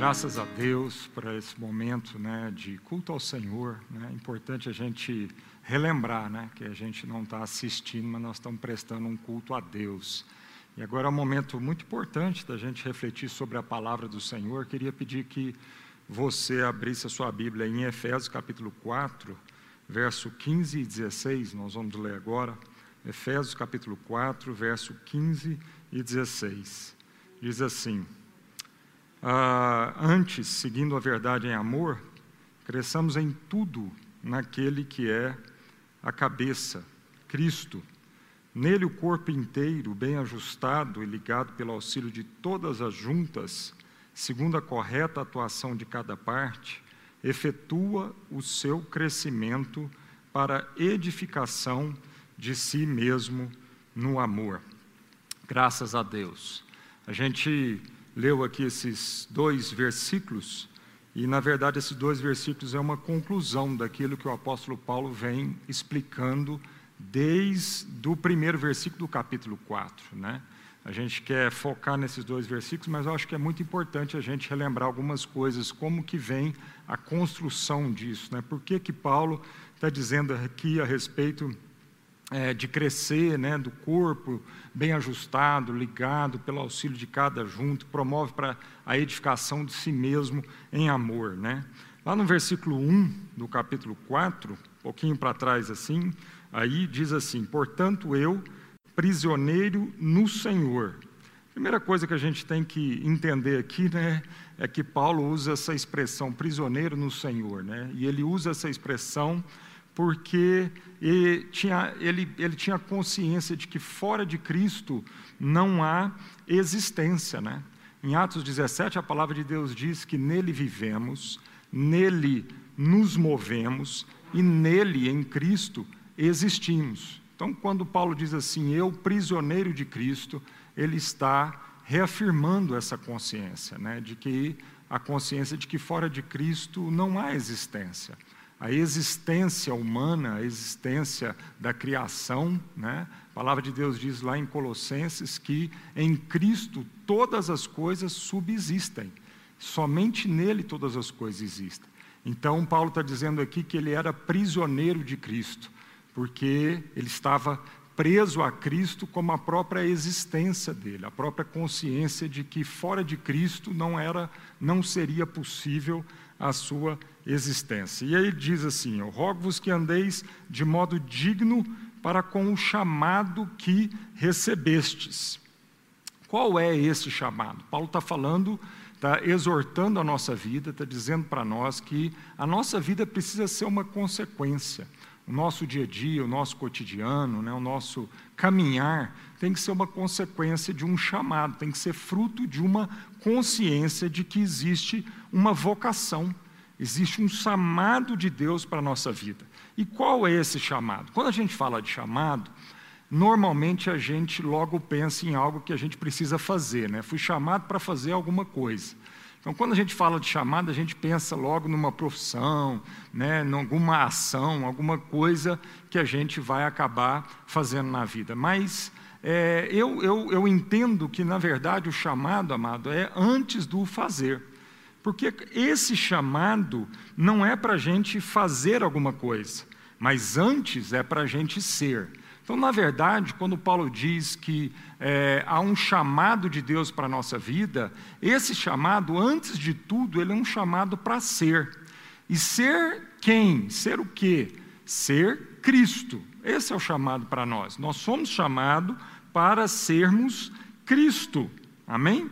Graças a Deus por esse momento né, de culto ao Senhor. Né? É importante a gente relembrar né, que a gente não está assistindo, mas nós estamos prestando um culto a Deus. E agora é um momento muito importante da gente refletir sobre a palavra do Senhor. Queria pedir que você abrisse a sua Bíblia em Efésios capítulo 4, verso 15 e 16. Nós vamos ler agora. Efésios capítulo 4, verso 15 e 16. Diz assim. Ah, antes, seguindo a verdade em amor, cresçamos em tudo naquele que é a cabeça, Cristo. Nele o corpo inteiro, bem ajustado e ligado pelo auxílio de todas as juntas, segundo a correta atuação de cada parte, efetua o seu crescimento para edificação de si mesmo no amor. Graças a Deus. A gente leu aqui esses dois versículos, e na verdade esses dois versículos é uma conclusão daquilo que o apóstolo Paulo vem explicando desde o primeiro versículo do capítulo 4, né? A gente quer focar nesses dois versículos, mas eu acho que é muito importante a gente relembrar algumas coisas, como que vem a construção disso, né? Por que que Paulo está dizendo aqui a respeito é, de crescer, né, do corpo bem ajustado, ligado pelo auxílio de cada junto, promove para a edificação de si mesmo em amor. Né? Lá no versículo 1 do capítulo 4, um pouquinho para trás assim, aí diz assim: Portanto, eu, prisioneiro no Senhor. Primeira coisa que a gente tem que entender aqui, né, é que Paulo usa essa expressão prisioneiro no Senhor, né? E ele usa essa expressão porque ele tinha, ele, ele tinha consciência de que fora de Cristo não há existência. Né? Em Atos 17, a palavra de Deus diz que nele vivemos, nele nos movemos e nele, em Cristo, existimos. Então, quando Paulo diz assim, eu, prisioneiro de Cristo, ele está reafirmando essa consciência, né, de que a consciência de que fora de Cristo não há existência a existência humana, a existência da criação. Né? A palavra de Deus diz lá em Colossenses que em Cristo todas as coisas subsistem, somente nele todas as coisas existem. Então, Paulo está dizendo aqui que ele era prisioneiro de Cristo, porque ele estava preso a Cristo como a própria existência dele, a própria consciência de que fora de Cristo não era, não seria possível a sua existência. E aí diz assim: Eu rogo-vos que andeis de modo digno para com o chamado que recebestes. Qual é esse chamado? Paulo está falando, está exortando a nossa vida, está dizendo para nós que a nossa vida precisa ser uma consequência. O nosso dia a dia, o nosso cotidiano, né, o nosso caminhar tem que ser uma consequência de um chamado, tem que ser fruto de uma consciência de que existe uma vocação, existe um chamado de Deus para a nossa vida. E qual é esse chamado? Quando a gente fala de chamado, normalmente a gente logo pensa em algo que a gente precisa fazer, né? Fui chamado para fazer alguma coisa. Então, quando a gente fala de chamado, a gente pensa logo numa profissão, né, em alguma ação, alguma coisa que a gente vai acabar fazendo na vida. Mas é, eu, eu, eu entendo que, na verdade, o chamado, amado, é antes do fazer. Porque esse chamado não é para a gente fazer alguma coisa, mas antes é para a gente ser. Então, na verdade, quando Paulo diz que é, há um chamado de Deus para a nossa vida, esse chamado, antes de tudo, ele é um chamado para ser. E ser quem? Ser o quê? Ser Cristo. Esse é o chamado para nós. Nós somos chamados para sermos Cristo. Amém?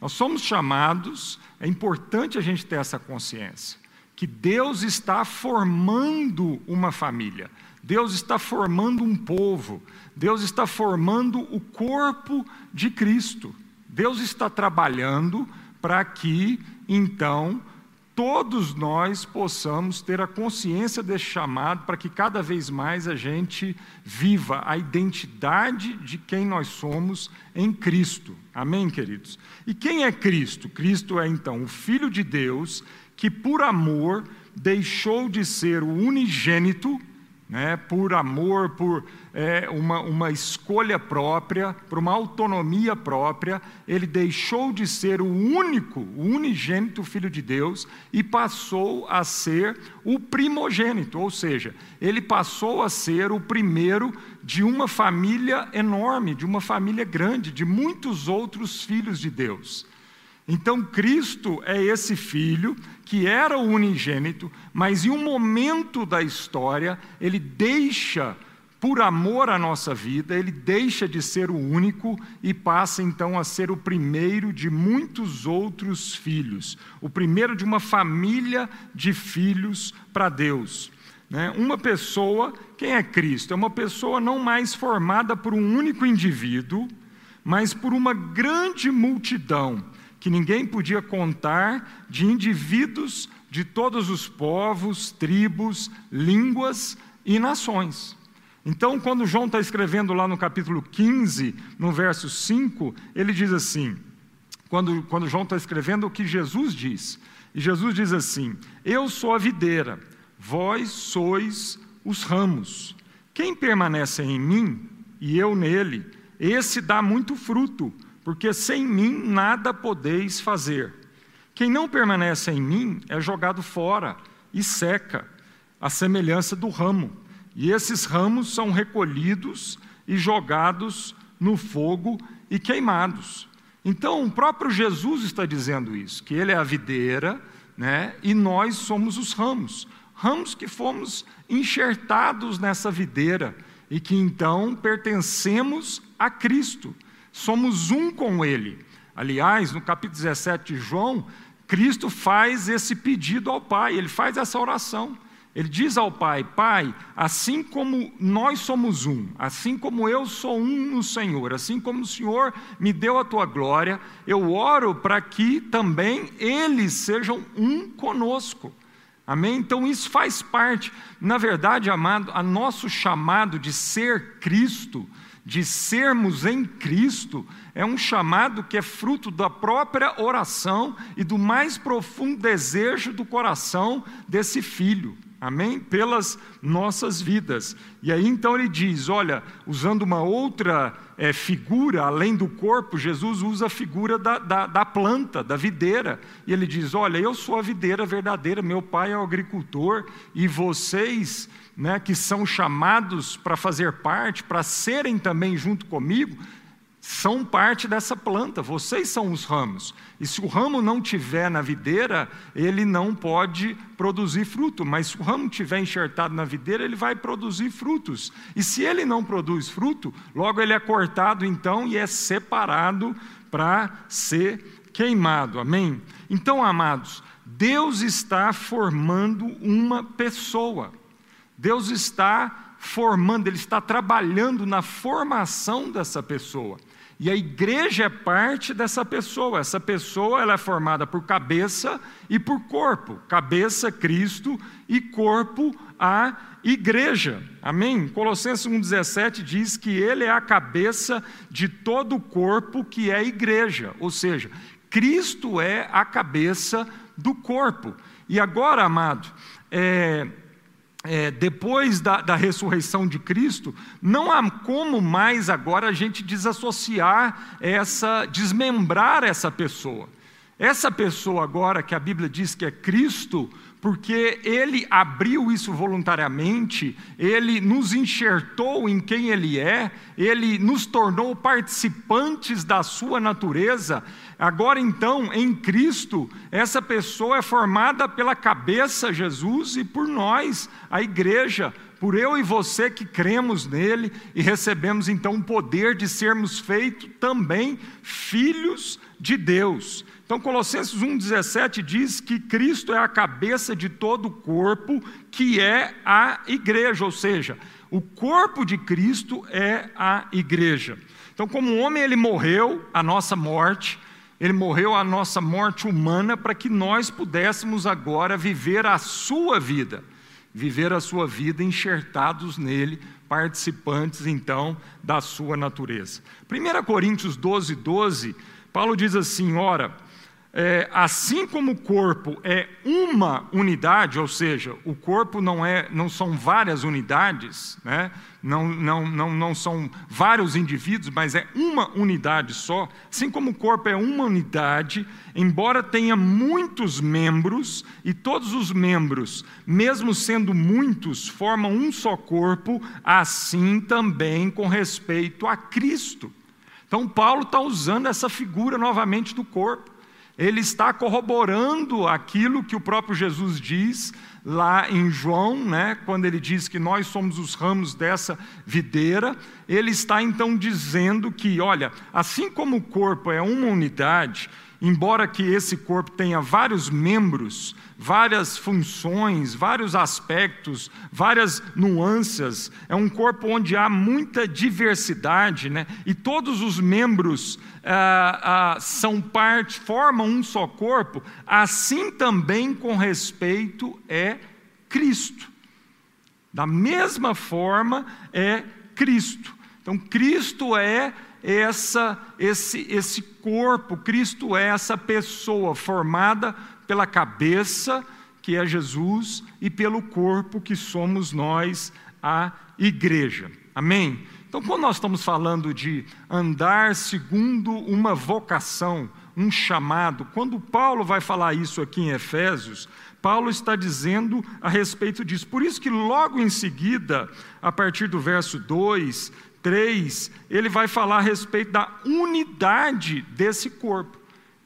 Nós somos chamados, é importante a gente ter essa consciência, que Deus está formando uma família. Deus está formando um povo, Deus está formando o corpo de Cristo. Deus está trabalhando para que, então, todos nós possamos ter a consciência desse chamado, para que cada vez mais a gente viva a identidade de quem nós somos em Cristo. Amém, queridos? E quem é Cristo? Cristo é, então, o Filho de Deus que, por amor, deixou de ser o unigênito né, por amor, por é, uma, uma escolha própria, por uma autonomia própria, ele deixou de ser o único, o unigênito Filho de Deus e passou a ser o primogênito, ou seja, ele passou a ser o primeiro de uma família enorme, de uma família grande, de muitos outros filhos de Deus. Então, Cristo é esse filho que era o unigênito, mas em um momento da história, ele deixa, por amor à nossa vida, ele deixa de ser o único e passa então a ser o primeiro de muitos outros filhos, o primeiro de uma família de filhos para Deus. Né? Uma pessoa, quem é Cristo? É uma pessoa não mais formada por um único indivíduo, mas por uma grande multidão que ninguém podia contar de indivíduos de todos os povos, tribos, línguas e nações. Então, quando João está escrevendo lá no capítulo 15, no verso 5, ele diz assim: quando, quando João está escrevendo o que Jesus diz, e Jesus diz assim: Eu sou a videira, vós sois os ramos. Quem permanece em mim e eu nele, esse dá muito fruto porque sem mim nada podeis fazer. Quem não permanece em mim é jogado fora e seca, a semelhança do ramo. E esses ramos são recolhidos e jogados no fogo e queimados. Então, o próprio Jesus está dizendo isso, que ele é a videira, né? E nós somos os ramos. Ramos que fomos enxertados nessa videira e que então pertencemos a Cristo somos um com Ele. Aliás, no capítulo 17 de João, Cristo faz esse pedido ao Pai, ele faz essa oração. Ele diz ao Pai: Pai, assim como nós somos um, assim como eu sou um no Senhor, assim como o Senhor me deu a tua glória, eu oro para que também eles sejam um conosco. Amém? Então isso faz parte, na verdade, amado, a nosso chamado de ser Cristo de sermos em Cristo, é um chamado que é fruto da própria oração e do mais profundo desejo do coração desse filho. Amém? Pelas nossas vidas. E aí então ele diz: olha, usando uma outra é, figura, além do corpo, Jesus usa a figura da, da, da, planta, da videira. E ele diz: olha, eu sou a videira verdadeira, meu pai é o agricultor, e vocês né, que são chamados para fazer parte, para serem também junto comigo, são parte dessa planta, vocês são os ramos. E se o ramo não tiver na videira, ele não pode produzir fruto, mas se o ramo tiver enxertado na videira, ele vai produzir frutos. E se ele não produz fruto, logo ele é cortado então e é separado para ser queimado. Amém? Então, amados, Deus está formando uma pessoa. Deus está formando, Ele está trabalhando na formação dessa pessoa. E a igreja é parte dessa pessoa. Essa pessoa ela é formada por cabeça e por corpo. Cabeça, Cristo, e corpo, a igreja. Amém? Colossenses 1,17 diz que ele é a cabeça de todo o corpo que é a igreja. Ou seja, Cristo é a cabeça do corpo. E agora, amado, é, é, depois da, da, ressurreição de Cristo, não há como mais agora a gente desassociar essa, desmembrar essa pessoa. Essa pessoa agora que a Bíblia diz que é Cristo, porque ele abriu isso voluntariamente, ele nos enxertou em quem ele é, ele nos tornou participantes da sua natureza. Agora então, em Cristo, essa pessoa é formada pela cabeça Jesus e por nós, a igreja, por eu e você que cremos nele e recebemos então o poder de sermos feitos também filhos de Deus. Então, Colossenses 1,17 diz que Cristo é a cabeça de todo o corpo, que é a igreja, ou seja, o corpo de Cristo é a igreja. Então, como homem ele morreu a nossa morte, ele morreu a nossa morte humana para que nós pudéssemos agora viver a sua vida, viver a sua vida enxertados nele, participantes então da sua natureza. 1 Coríntios 12, 12, Paulo diz assim: ora é, assim como o corpo é uma unidade, ou seja, o corpo não, é, não são várias unidades, né? Não, não, não, não são vários indivíduos, mas é uma unidade só, assim como o corpo é uma unidade, embora tenha muitos membros, e todos os membros, mesmo sendo muitos, formam um só corpo, assim também com respeito a Cristo. Então, Paulo está usando essa figura novamente do corpo ele está corroborando aquilo que o próprio Jesus diz lá em João, né, quando ele diz que nós somos os ramos dessa videira, ele está então dizendo que, olha, assim como o corpo é uma unidade, embora que esse corpo tenha vários membros, várias funções, vários aspectos, várias nuances, é um corpo onde há muita diversidade, né? e todos os membros ah, ah, são parte, formam um só corpo, assim também com respeito é Cristo. Da mesma forma é Cristo. Então, Cristo é essa, esse, esse corpo, Cristo é essa pessoa formada pela cabeça, que é Jesus, e pelo corpo, que somos nós, a igreja. Amém? Então, quando nós estamos falando de andar segundo uma vocação, um chamado, quando Paulo vai falar isso aqui em Efésios, Paulo está dizendo a respeito disso. Por isso que logo em seguida, a partir do verso 2, 3, ele vai falar a respeito da unidade desse corpo.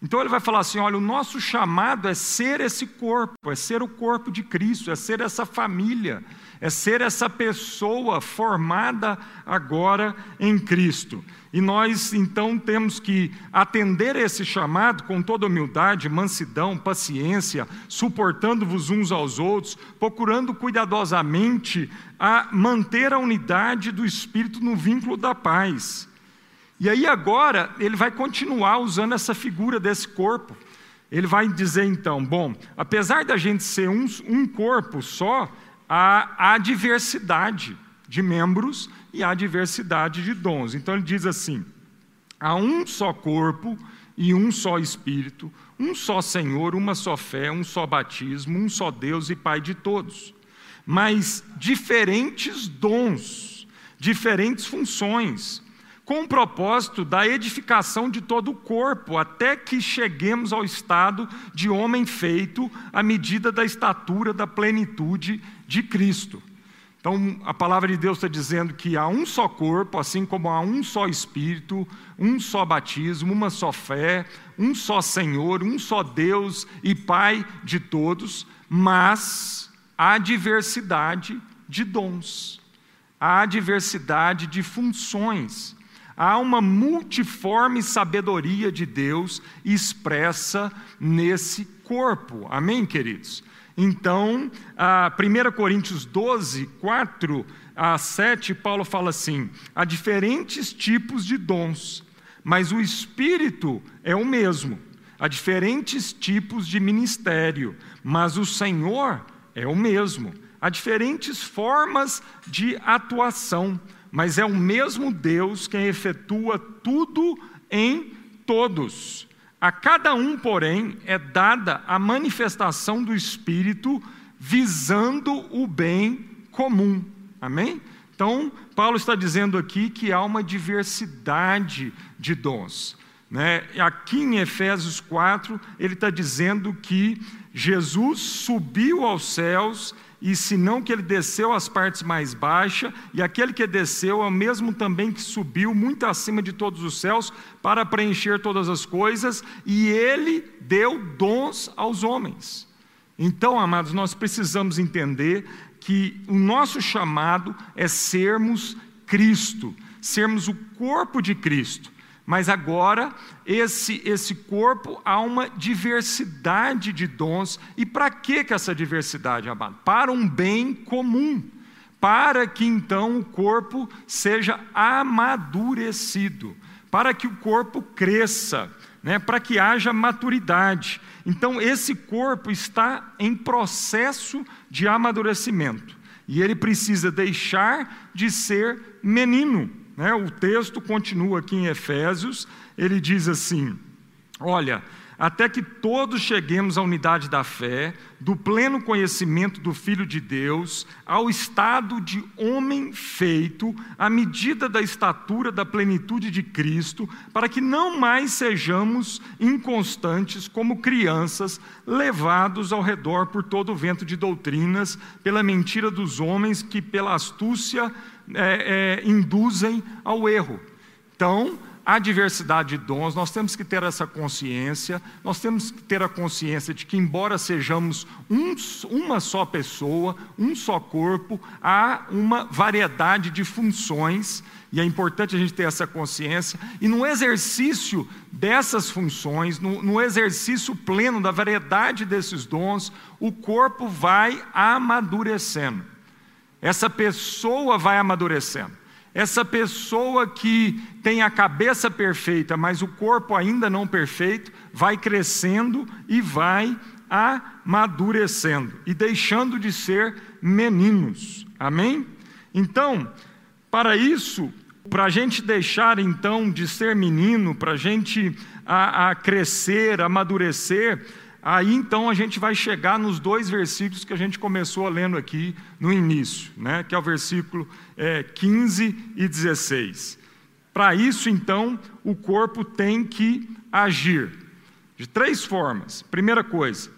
Então ele vai falar assim: olha, o nosso chamado é ser esse corpo, é ser o corpo de Cristo, é ser essa família, é ser essa pessoa formada agora em Cristo. E nós então temos que atender esse chamado com toda humildade, mansidão, paciência, suportando-vos uns aos outros, procurando cuidadosamente a manter a unidade do espírito no vínculo da paz. E aí agora ele vai continuar usando essa figura desse corpo. Ele vai dizer então: bom, apesar da gente ser um, um corpo só, há, há diversidade de membros e há diversidade de dons. Então ele diz assim: há um só corpo e um só Espírito, um só Senhor, uma só fé, um só batismo, um só Deus e Pai de todos. Mas diferentes dons, diferentes funções com o propósito da edificação de todo o corpo, até que cheguemos ao estado de homem feito à medida da estatura da plenitude de Cristo. Então, a palavra de Deus está dizendo que há um só corpo, assim como há um só Espírito, um só batismo, uma só fé, um só Senhor, um só Deus e Pai de todos, mas há diversidade de dons, há diversidade de funções. Há uma multiforme sabedoria de Deus expressa nesse corpo. Amém, queridos? Então, 1 Coríntios 12, 4 a 7, Paulo fala assim: há diferentes tipos de dons, mas o Espírito é o mesmo. Há diferentes tipos de ministério, mas o Senhor é o mesmo. Há diferentes formas de atuação, mas é o mesmo Deus quem efetua tudo em todos. A cada um, porém, é dada a manifestação do Espírito visando o bem comum. Amém? Então, Paulo está dizendo aqui que há uma diversidade de dons. Né? Aqui em Efésios 4, ele está dizendo que Jesus subiu aos céus e senão que ele desceu às partes mais baixas, e aquele que desceu é o mesmo também que subiu muito acima de todos os céus para preencher todas as coisas, e ele deu dons aos homens. Então, amados, nós precisamos entender que o nosso chamado é sermos Cristo, sermos o corpo de Cristo. Mas agora, esse, esse corpo, há uma diversidade de dons. E para que, essa diversidade, amado? Para um bem comum. Para que então o corpo seja amadurecido. Para que o corpo cresça. Né, para que haja maturidade. Então, esse corpo está em processo de amadurecimento. E ele precisa deixar de ser menino. Né? O texto continua aqui em Efésios, ele diz assim: Olha, até que todos cheguemos à unidade da fé, do pleno conhecimento do Filho de Deus, ao estado de homem feito, à medida da estatura da plenitude de Cristo, para que não mais sejamos inconstantes como crianças, levados ao redor por todo o vento de doutrinas, pela mentira dos homens que, pela astúcia, é, é, induzem ao erro. Então, a diversidade de dons, nós temos que ter essa consciência, nós temos que ter a consciência de que, embora sejamos um, uma só pessoa, um só corpo, há uma variedade de funções, e é importante a gente ter essa consciência, e no exercício dessas funções, no, no exercício pleno da variedade desses dons, o corpo vai amadurecendo. Essa pessoa vai amadurecendo. Essa pessoa que tem a cabeça perfeita, mas o corpo ainda não perfeito, vai crescendo e vai amadurecendo e deixando de ser meninos. Amém? Então, para isso, para a gente deixar então de ser menino, para a gente a, crescer, amadurecer, Aí então a gente vai chegar nos dois versículos que a gente começou lendo aqui no início, né? que é o versículo é, 15 e 16. Para isso, então, o corpo tem que agir de três formas. Primeira coisa,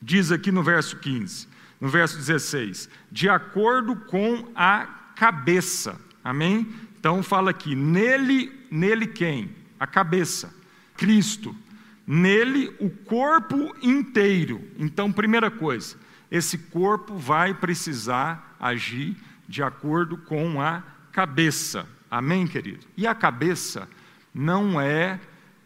diz aqui no verso 15, no verso 16, de acordo com a cabeça. Amém? Então fala aqui, nele, nele quem? A cabeça. Cristo nele o corpo inteiro. Então, primeira coisa, esse corpo vai precisar agir de acordo com a cabeça. Amém, querido? E a cabeça não é,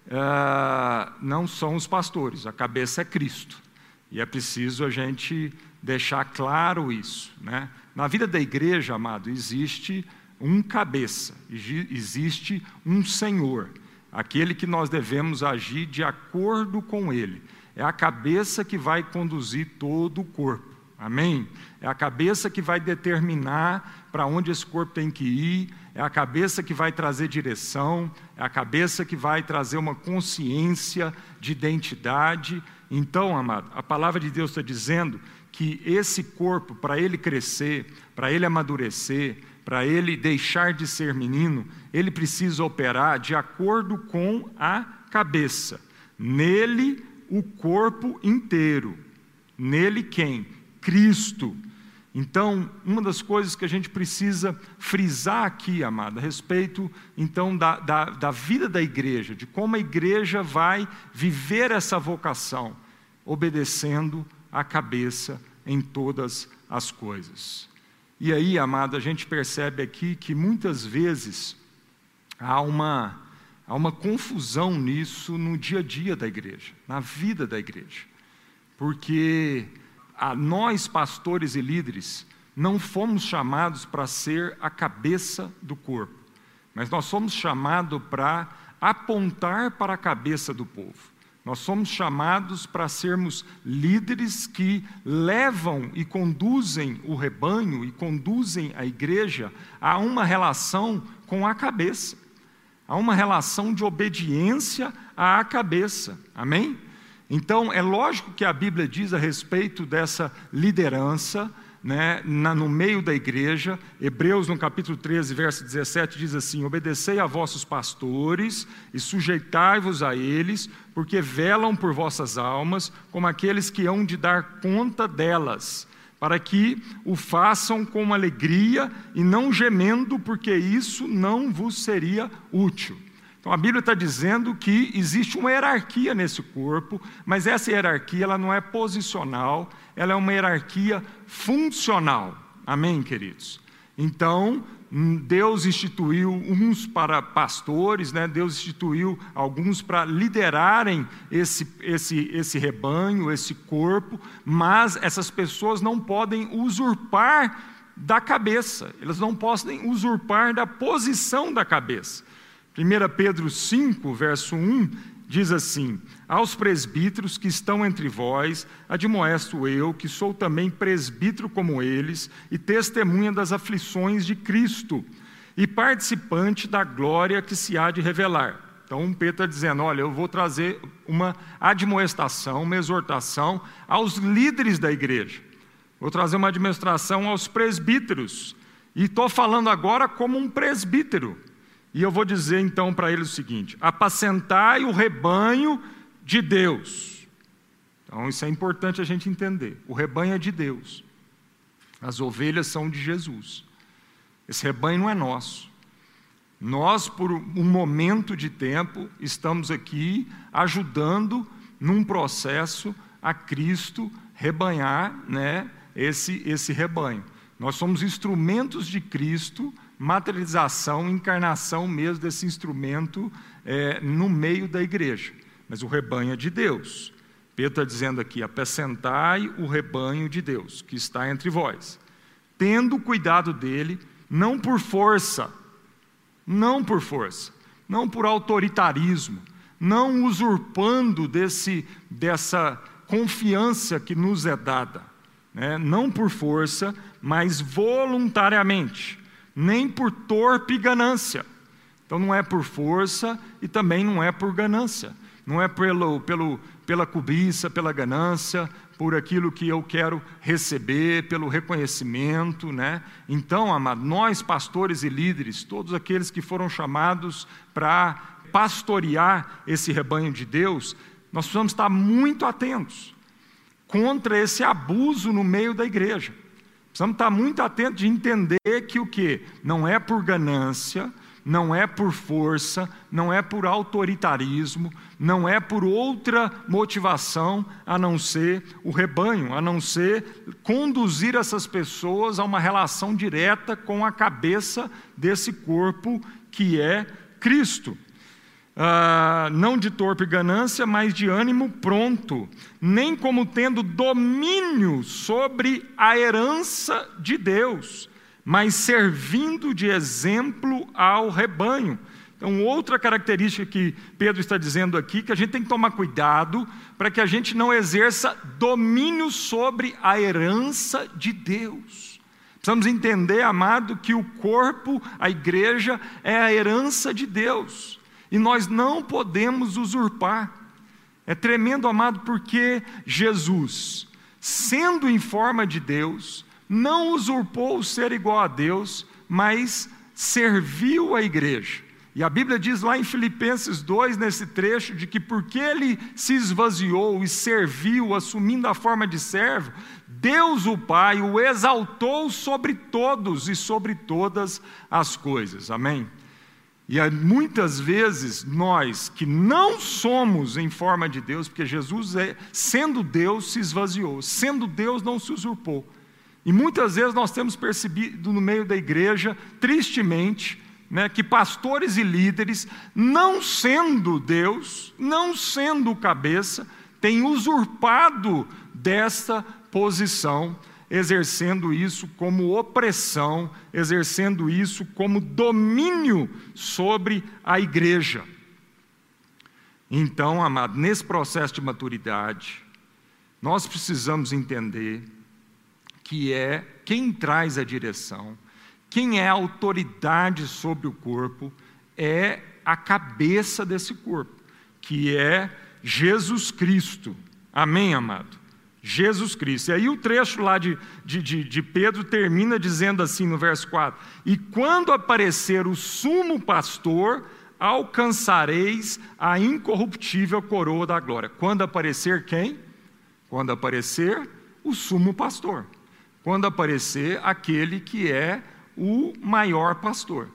uh, não são os pastores, a cabeça é Cristo. E é preciso a gente deixar claro isso. Né? Na vida da igreja, amado, existe um cabeça, existe um Senhor aquele que nós devemos agir de acordo com ele. É a cabeça que vai conduzir todo o corpo. Amém? É a cabeça que vai determinar para onde esse corpo tem que ir, é a cabeça que vai trazer direção, é a cabeça que vai trazer uma consciência de identidade. Então, amado, a palavra de Deus está dizendo que esse corpo, para ele crescer, para ele amadurecer, para ele deixar de ser menino, ele precisa operar de acordo com a cabeça. Nele, o corpo inteiro. Nele, quem? Cristo. Então, uma das coisas que a gente precisa frisar aqui, amada, a respeito então da, da, da vida da igreja, de como a igreja vai viver essa vocação, obedecendo a cabeça em todas as coisas. E aí, amado, a gente percebe aqui que muitas vezes há uma, há uma confusão nisso no dia a dia da igreja, na vida da igreja. Porque a nós, pastores e líderes, não fomos chamados para ser a cabeça do corpo, mas nós somos chamados para apontar para a cabeça do povo. Nós somos chamados para sermos líderes que levam e conduzem o rebanho e conduzem a igreja a uma relação com a cabeça, a uma relação de obediência à cabeça. Amém? Então, é lógico que a Bíblia diz a respeito dessa liderança, né, na, no meio da igreja. Hebreus, no capítulo 13, verso 17, diz assim: Obedecei a vossos pastores e sujeitai-vos a eles, porque velam por vossas almas, como aqueles que hão de dar conta delas, para que o façam com alegria e não gemendo, porque isso não vos seria útil. Então a Bíblia está dizendo que existe uma hierarquia nesse corpo, mas essa hierarquia ela não é posicional, ela é uma hierarquia funcional. Amém, queridos? Então, hum, Deus instituiu uns para pastores, né? Deus instituiu alguns para liderarem esse, esse, esse rebanho, esse corpo, mas essas pessoas não podem usurpar da cabeça, elas não podem usurpar da posição da cabeça. 1 Pedro 5, verso 1, diz assim: Aos presbíteros que estão entre vós, admoesto eu, que sou também presbítero como eles, e testemunha das aflições de Cristo, e participante da glória que se há de revelar. Então, Pedro está dizendo: olha, eu vou trazer uma admoestação, uma exortação aos líderes da igreja, vou trazer uma administração aos presbíteros, e estou falando agora como um presbítero. E eu vou dizer então para eles o seguinte: apacentai o rebanho de Deus. Então, isso é importante a gente entender. O rebanho é de Deus, as ovelhas são de Jesus. Esse rebanho não é nosso. Nós, por um momento de tempo, estamos aqui ajudando num processo a Cristo rebanhar né, esse, esse rebanho. Nós somos instrumentos de Cristo, materialização, encarnação mesmo desse instrumento é, no meio da igreja. Mas o rebanho é de Deus. Pedro está dizendo aqui: apacentai o rebanho de Deus, que está entre vós, tendo cuidado dele, não por força, não por força, não por autoritarismo, não usurpando desse, dessa confiança que nos é dada, né? não por força, mas voluntariamente, nem por torpe ganância. Então não é por força e também não é por ganância, não é pelo, pelo, pela cobiça, pela ganância, por aquilo que eu quero receber, pelo reconhecimento, né? Então, amado, nós pastores e líderes, todos aqueles que foram chamados para pastorear esse rebanho de Deus, nós precisamos estar muito atentos contra esse abuso no meio da igreja. Precisamos estar muito atentos de entender que o que não é por ganância, não é por força, não é por autoritarismo, não é por outra motivação a não ser o rebanho, a não ser conduzir essas pessoas a uma relação direta com a cabeça desse corpo que é Cristo. Ah, não de torpe ganância, mas de ânimo pronto, nem como tendo domínio sobre a herança de Deus mas servindo de exemplo ao rebanho. Então, outra característica que Pedro está dizendo aqui, que a gente tem que tomar cuidado para que a gente não exerça domínio sobre a herança de Deus. Precisamos entender, amado, que o corpo, a igreja, é a herança de Deus. E nós não podemos usurpar. É tremendo, amado, porque Jesus, sendo em forma de Deus, não usurpou o ser igual a Deus, mas serviu a igreja. E a Bíblia diz lá em Filipenses 2, nesse trecho, de que porque ele se esvaziou e serviu, assumindo a forma de servo, Deus o Pai o exaltou sobre todos e sobre todas as coisas. Amém? E muitas vezes nós que não somos em forma de Deus, porque Jesus, é, sendo Deus, se esvaziou, sendo Deus, não se usurpou. E muitas vezes nós temos percebido no meio da igreja, tristemente, né, que pastores e líderes, não sendo Deus, não sendo cabeça, têm usurpado desta posição, exercendo isso como opressão, exercendo isso como domínio sobre a igreja. Então, amado, nesse processo de maturidade, nós precisamos entender que é quem traz a direção, quem é a autoridade sobre o corpo, é a cabeça desse corpo, que é Jesus Cristo. Amém, amado? Jesus Cristo. E aí o trecho lá de, de, de, de, Pedro termina dizendo assim no verso 4: E quando aparecer o sumo pastor, alcançareis a incorruptível coroa da glória. Quando aparecer quem? Quando aparecer o sumo pastor quando aparecer aquele que é o maior pastor.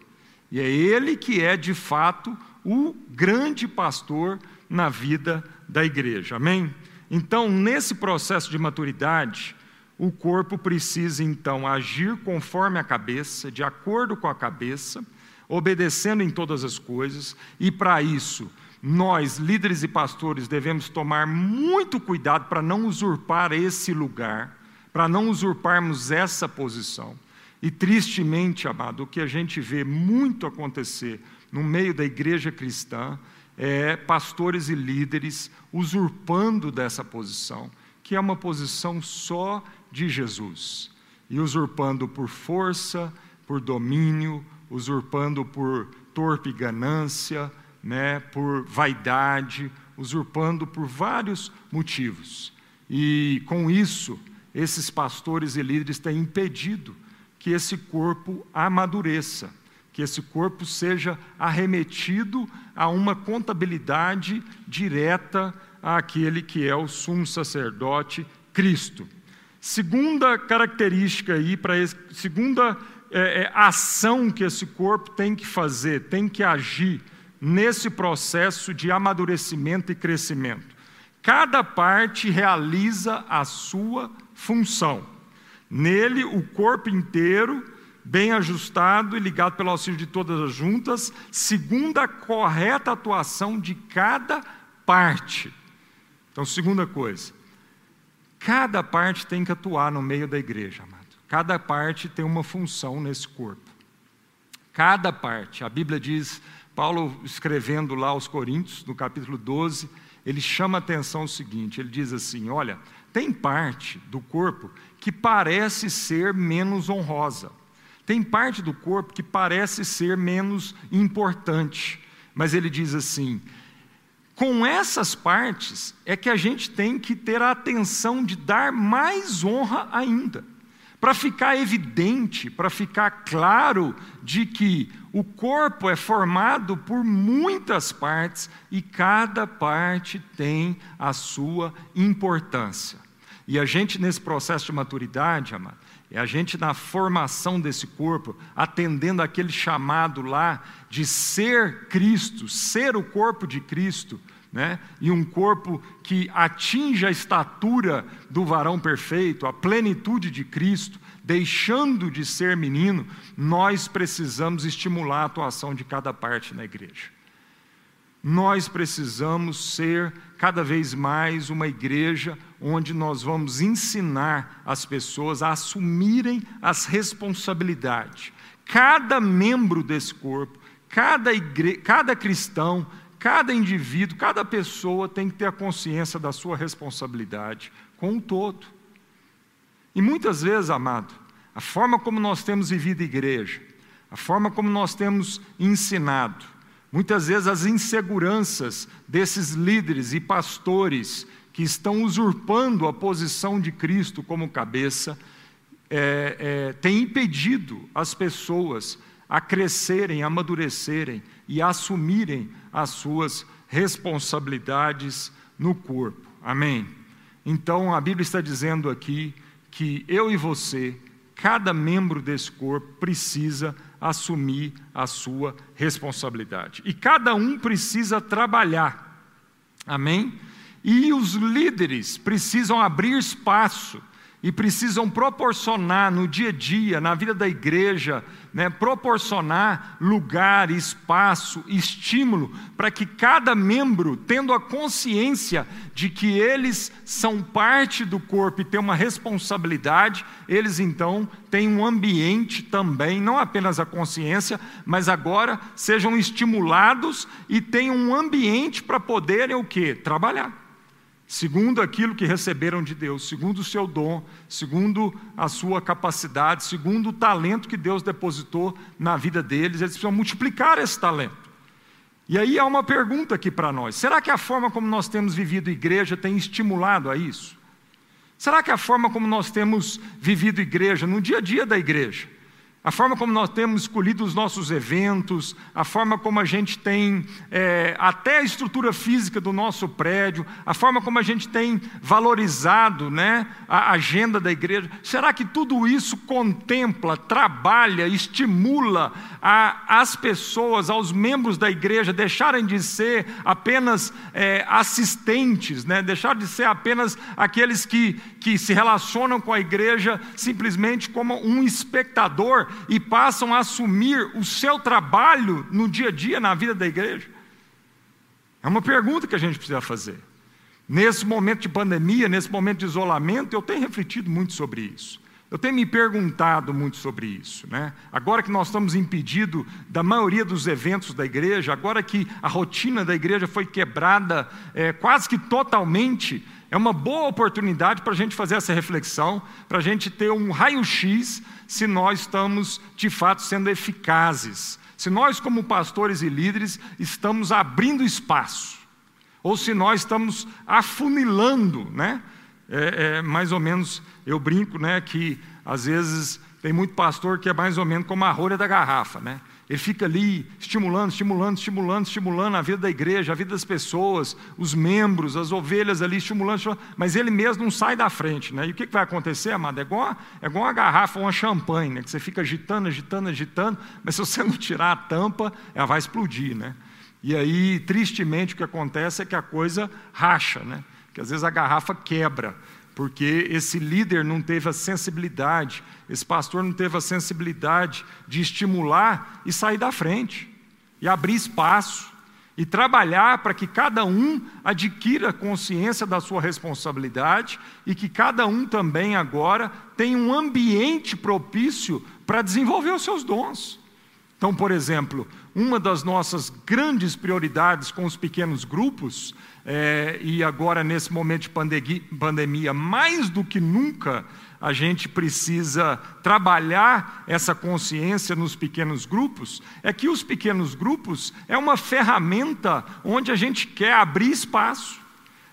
E é ele que é, de fato, o grande pastor na vida da igreja. Amém? Então, nesse processo de maturidade, o corpo precisa então agir conforme a cabeça, de acordo com a cabeça, obedecendo em todas as coisas, e para isso, nós, líderes e pastores, devemos tomar muito cuidado para não usurpar esse lugar para não usurparmos essa posição. E tristemente, amado, o que a gente vê muito acontecer no meio da igreja cristã é pastores e líderes usurpando dessa posição, que é uma posição só de Jesus, e usurpando por força, por domínio, usurpando por torpe ganância, né, por vaidade, usurpando por vários motivos. E com isso, esses pastores e líderes têm impedido que esse corpo amadureça, que esse corpo seja arremetido a uma contabilidade direta àquele que é o sumo sacerdote Cristo. Segunda característica aí, para segunda é, é, ação que esse corpo tem que fazer, tem que agir nesse processo de amadurecimento e crescimento. Cada parte realiza a sua função. Nele, o corpo inteiro, bem ajustado e ligado pelo auxílio de todas as juntas, segundo a correta atuação de cada parte. Então, segunda coisa, cada parte tem que atuar no meio da igreja, amado. Cada parte tem uma função nesse corpo. Cada parte, a Bíblia diz, Paulo escrevendo lá aos Coríntios, no capítulo 12, ele chama a atenção o seguinte: ele diz assim: olha, tem parte do corpo que parece ser menos honrosa, tem parte do corpo que parece ser menos importante, mas ele diz assim: com essas partes é que a gente tem que ter a atenção de dar mais honra ainda para ficar evidente, para ficar claro de que o corpo é formado por muitas partes e cada parte tem a sua importância. E a gente, nesse processo de maturidade, amado, é a gente na formação desse corpo, atendendo aquele chamado lá de ser Cristo, ser o corpo de Cristo, né? e um corpo que atinja a estatura do varão perfeito, a plenitude de Cristo, deixando de ser menino, nós precisamos estimular a atuação de cada parte na igreja. Nós precisamos ser cada vez mais uma igreja onde nós vamos ensinar as pessoas a assumirem as responsabilidades. Cada membro desse corpo, cada, igre... cada cristão, cada indivíduo, cada pessoa tem que ter a consciência da sua responsabilidade com o todo. E muitas vezes, amado, a forma como nós temos vivido igreja, a forma como nós temos ensinado, muitas vezes as inseguranças desses líderes e pastores que estão usurpando a posição de Cristo como cabeça, é, é, impedido as pessoas a crescerem, a amadurecerem e a assumirem as suas responsabilidades no corpo. Amém? Então a Bíblia está dizendo aqui que eu e você, cada membro desse corpo, precisa assumir a sua responsabilidade. E cada um precisa trabalhar. Amém? E os líderes precisam abrir espaço e precisam proporcionar no dia a dia, na vida da igreja, né, proporcionar lugar, espaço, estímulo, para que cada membro, tendo a consciência de que eles são parte do corpo e têm uma responsabilidade, eles então têm um ambiente também, não apenas a consciência, mas agora sejam estimulados e tenham um ambiente para poderem o quê? Trabalhar segundo aquilo que receberam de Deus, segundo o seu dom, segundo a sua capacidade, segundo o talento que Deus depositou na vida deles, eles precisam multiplicar esse talento. E aí há uma pergunta aqui para nós: será que a forma como nós temos vivido igreja tem estimulado a isso? Será que a forma como nós temos vivido igreja, no dia a dia da igreja, a forma como nós temos escolhido os nossos eventos, a forma como a gente tem é, até a estrutura física do nosso prédio, a forma como a gente tem valorizado né, a agenda da igreja. Será que tudo isso contempla, trabalha, estimula a, as pessoas, aos membros da igreja, deixarem de ser apenas é, assistentes, né, deixar de ser apenas aqueles que, que se relacionam com a igreja simplesmente como um espectador? e passam a assumir o seu trabalho no dia a dia na vida da igreja? É uma pergunta que a gente precisa fazer. Nesse momento de pandemia, nesse momento de isolamento, eu tenho refletido muito sobre isso. Eu tenho me perguntado muito sobre isso. Né? Agora que nós estamos impedidos da maioria dos eventos da igreja, agora que a rotina da igreja foi quebrada é, quase que totalmente, é uma boa oportunidade para a gente fazer essa reflexão, para a gente ter um raio-x se nós estamos de fato sendo eficazes, Se nós, como pastores e líderes, estamos abrindo espaço, ou se nós estamos afunilando, né? É, é, mais ou menos, eu brinco, né, que às vezes tem muito pastor que é mais ou menos como a rolha da garrafa, né? Ele fica ali estimulando, estimulando, estimulando, estimulando a vida da igreja, a vida das pessoas, os membros, as ovelhas ali estimulando, estimulando mas ele mesmo não sai da frente. Né? E o que, vai acontecer, amado? É igual, é igual uma garrafa, uma champanhe, né? que você fica agitando, agitando, agitando, mas se você não tirar a tampa, ela vai explodir. Né? E aí, tristemente, o que acontece é que a coisa racha, né? que às vezes a garrafa quebra porque esse líder não teve a sensibilidade, esse pastor não teve a sensibilidade de estimular e sair da frente, e abrir espaço, e trabalhar para que cada um adquira consciência da sua responsabilidade e que cada um também agora tenha um ambiente propício para desenvolver os seus dons. Então, por exemplo, uma das nossas grandes prioridades com os pequenos grupos, é, e agora nesse momento de pandemia, pandemia, mais do que nunca, a gente precisa trabalhar essa consciência nos pequenos grupos, é que os pequenos grupos é uma ferramenta onde a gente quer abrir espaço.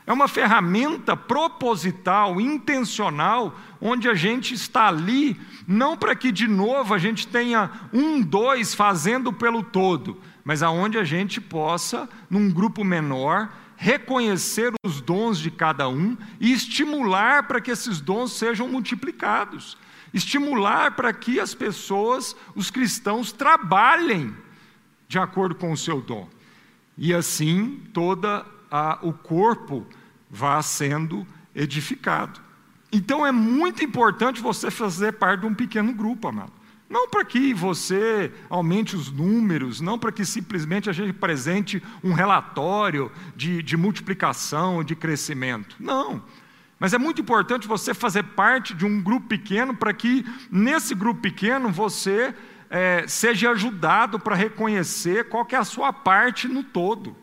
É uma ferramenta proposital, intencional, onde a gente está ali, não para que de novo a gente tenha um, dois fazendo pelo todo, mas aonde a gente possa, num grupo menor, reconhecer os dons de cada um e estimular para que esses dons sejam multiplicados. Estimular para que as pessoas, os cristãos, trabalhem de acordo com o seu dom. E assim toda o corpo vá sendo edificado. Então é muito importante você fazer parte de um pequeno grupo, amado. Não para que você aumente os números, não para que simplesmente a gente apresente um relatório de, de multiplicação, de crescimento. Não. Mas é muito importante você fazer parte de um grupo pequeno para que nesse grupo pequeno você é, seja ajudado para reconhecer qual é a sua parte no todo.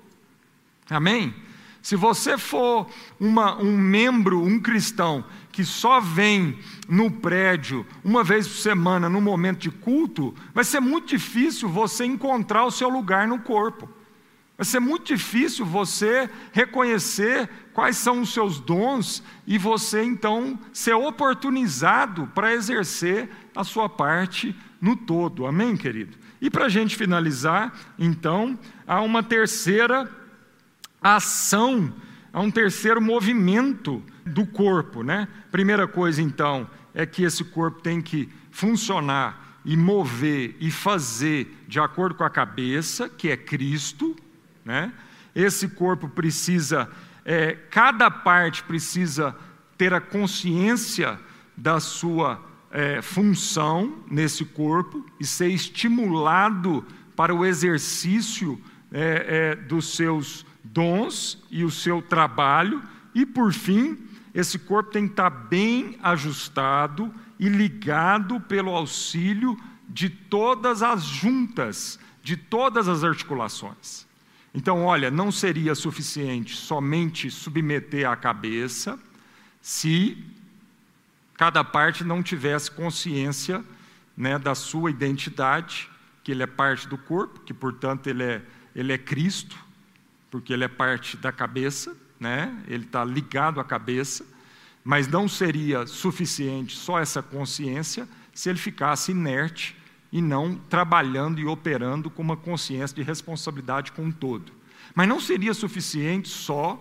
Amém? Se você for uma, um membro, um cristão, que só vem no prédio uma vez por semana, no momento de culto, vai ser muito difícil você encontrar o seu lugar no corpo. Vai ser muito difícil você reconhecer quais são os seus dons e você então ser oportunizado para exercer a sua parte no todo. Amém, querido? E para a gente finalizar, então, há uma terceira ação, há um terceiro movimento do corpo, né? Primeira coisa, então, é que esse corpo tem que funcionar e mover e fazer de acordo com a cabeça, que é Cristo, né? Esse corpo precisa, é, cada parte precisa ter a consciência da sua é, função nesse corpo e ser estimulado para o exercício é, é dos seus dons e o seu trabalho, e por fim, esse corpo tem que estar bem ajustado e ligado pelo auxílio de todas as juntas, de todas as articulações. Então, olha, não seria suficiente somente submeter a cabeça se cada parte não tivesse consciência né, da sua identidade, que ele é parte do corpo, que portanto ele é, ele é Cristo, porque ele é parte da cabeça, né? ele está ligado à cabeça, mas não seria suficiente só essa consciência se ele ficasse inerte e não trabalhando e operando com uma consciência de responsabilidade com o todo. Mas não seria suficiente só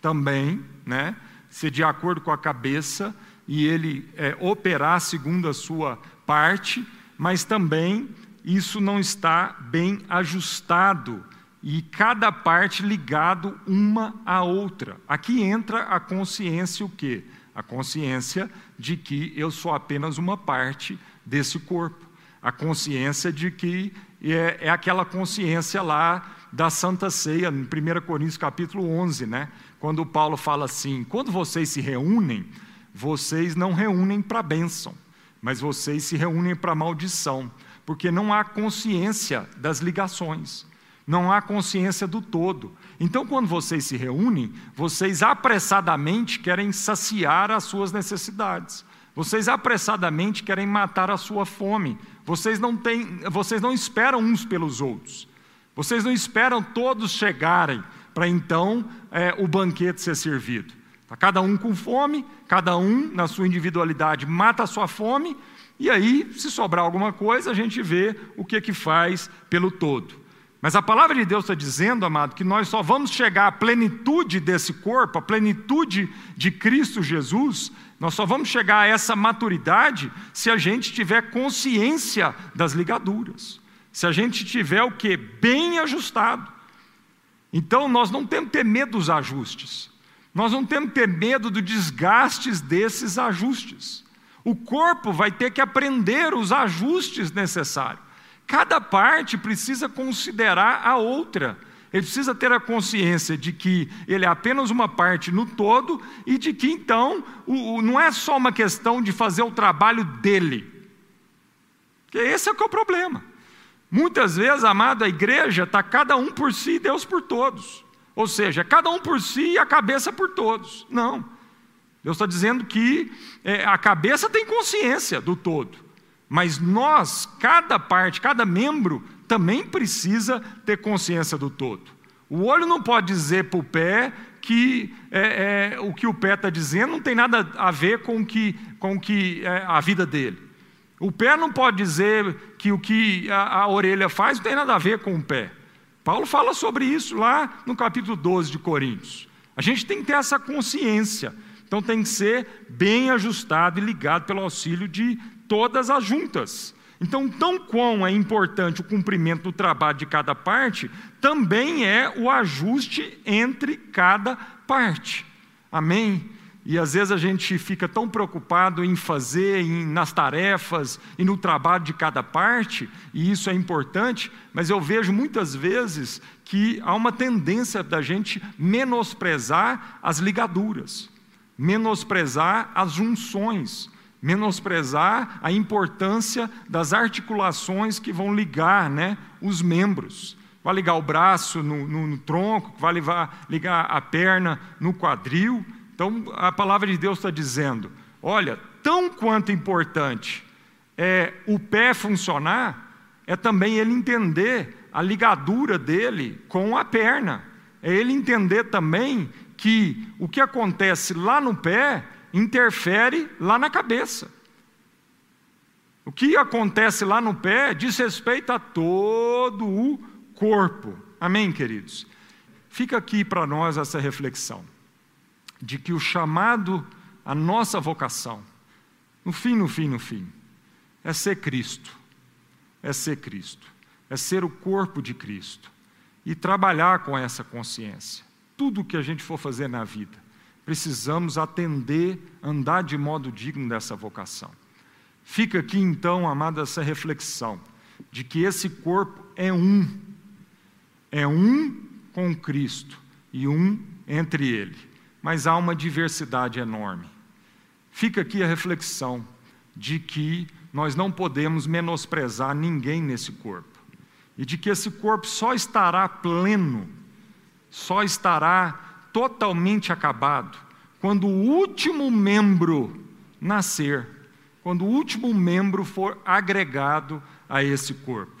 também, né, ser de acordo com a cabeça e ele é, operar segundo a sua parte, mas também isso não está bem ajustado e cada parte ligado uma à outra. Aqui entra a consciência o quê? A consciência de que eu sou apenas uma parte desse corpo. A consciência de que é, é aquela consciência lá da Santa Ceia, em 1 Coríntios capítulo 11, né? quando Paulo fala assim, quando vocês se reúnem, vocês não reúnem para bênção, mas vocês se reúnem para maldição, porque não há consciência das ligações não há consciência do todo. Então, quando vocês se reúnem, vocês apressadamente querem saciar as suas necessidades. Vocês apressadamente querem matar a sua fome. vocês não têm, vocês não esperam uns pelos outros. Vocês não esperam todos chegarem para então é, o banquete ser servido. Está cada um com fome, cada um na sua individualidade mata a sua fome, e aí, se sobrar alguma coisa, a gente vê o que que faz pelo todo. Mas a palavra de Deus está dizendo, amado, que nós só vamos chegar à plenitude desse corpo, à plenitude de Cristo Jesus, nós só vamos chegar a essa maturidade se a gente tiver consciência das ligaduras. Se a gente tiver o que? Bem ajustado. Então nós não temos que ter medo dos ajustes. Nós não temos que ter medo dos desgastes desses ajustes. O corpo vai ter que aprender os ajustes necessários. Cada parte precisa considerar a outra. Ele precisa ter a consciência de que ele é apenas uma parte no todo e de que então o, o, não é só uma questão de fazer o trabalho dele. Que esse é, que é o problema. Muitas vezes, amada, a igreja está cada um por si e Deus por todos. Ou seja, cada um por si e a cabeça por todos. Não. Deus está dizendo que é, a cabeça tem consciência do todo. Mas nós, cada parte, cada membro, também precisa ter consciência do todo. O olho não pode dizer para o pé que é, é, o que o pé está dizendo não tem nada a ver com que, com que é, a vida dele. O pé não pode dizer que o que a, a orelha faz não tem nada a ver com o pé. Paulo fala sobre isso lá no capítulo 12 de Coríntios. A gente tem que ter essa consciência. Então tem que ser bem ajustado e ligado pelo auxílio de todas as juntas. Então, tão quão é importante o cumprimento do trabalho de cada parte, também é o ajuste entre cada parte. Amém? E às vezes a gente fica tão preocupado em fazer, em, nas tarefas e no trabalho de cada parte, e isso é importante, mas eu vejo muitas vezes que há uma tendência da gente menosprezar as ligaduras, menosprezar as junções menosprezar a importância das articulações que vão ligar né, os membros. Vai ligar o braço no, no, no tronco, vai ligar, ligar a perna no quadril. Então, a palavra de Deus está dizendo: olha, tão quanto importante é o pé funcionar, é também ele entender a ligadura dele com a perna. É ele entender também que o que acontece lá no pé interfere lá na cabeça. O que acontece lá no pé diz respeito a todo o corpo. Amém, queridos? Fica aqui para nós essa reflexão de que o chamado, a nossa vocação, no fim, no fim, no fim, é ser Cristo. É ser Cristo. É ser o corpo de Cristo. E trabalhar com essa consciência. Tudo o que a gente for fazer na vida precisamos atender, andar de modo digno dessa vocação. Fica aqui então, amada, essa reflexão de que esse corpo é um, é um com Cristo e um entre ele, mas há uma diversidade enorme. Fica aqui a reflexão de que nós não podemos menosprezar ninguém nesse corpo e de que esse corpo só estará pleno, só estará totalmente acabado quando o último membro nascer, quando o último membro for agregado a esse corpo.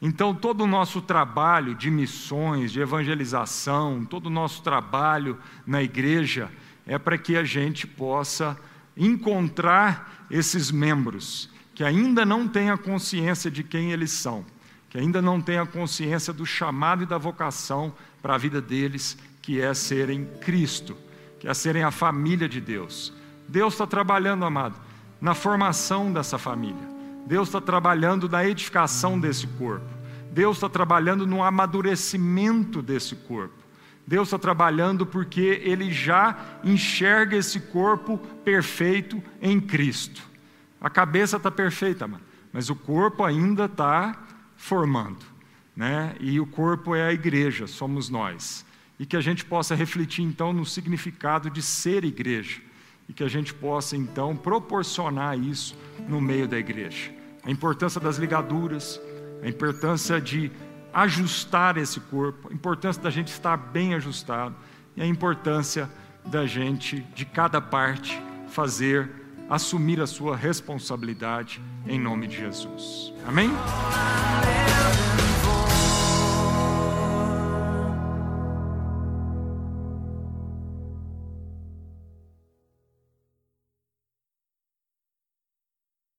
Então, todo o nosso trabalho de missões, de evangelização, todo o nosso trabalho na igreja é para que a gente possa encontrar esses membros que ainda não têm a consciência de quem eles são, que ainda não têm a consciência do chamado e da vocação para a vida deles, que é serem Cristo, que é serem a família de Deus. Deus está trabalhando, amado, na formação dessa família. Deus está trabalhando na edificação desse corpo. Deus está trabalhando no amadurecimento desse corpo. Deus está trabalhando porque Ele já enxerga esse corpo perfeito em Cristo. A cabeça está perfeita, mano, mas o corpo ainda está formando. Né? E o corpo é a igreja, somos nós e que a gente possa refletir então no significado de ser igreja e que a gente possa então proporcionar isso no meio da igreja. A importância das ligaduras, a importância de ajustar esse corpo, a importância da gente estar bem ajustado e a importância da gente, de cada parte, fazer, assumir a sua responsabilidade em nome de Jesus. Amém?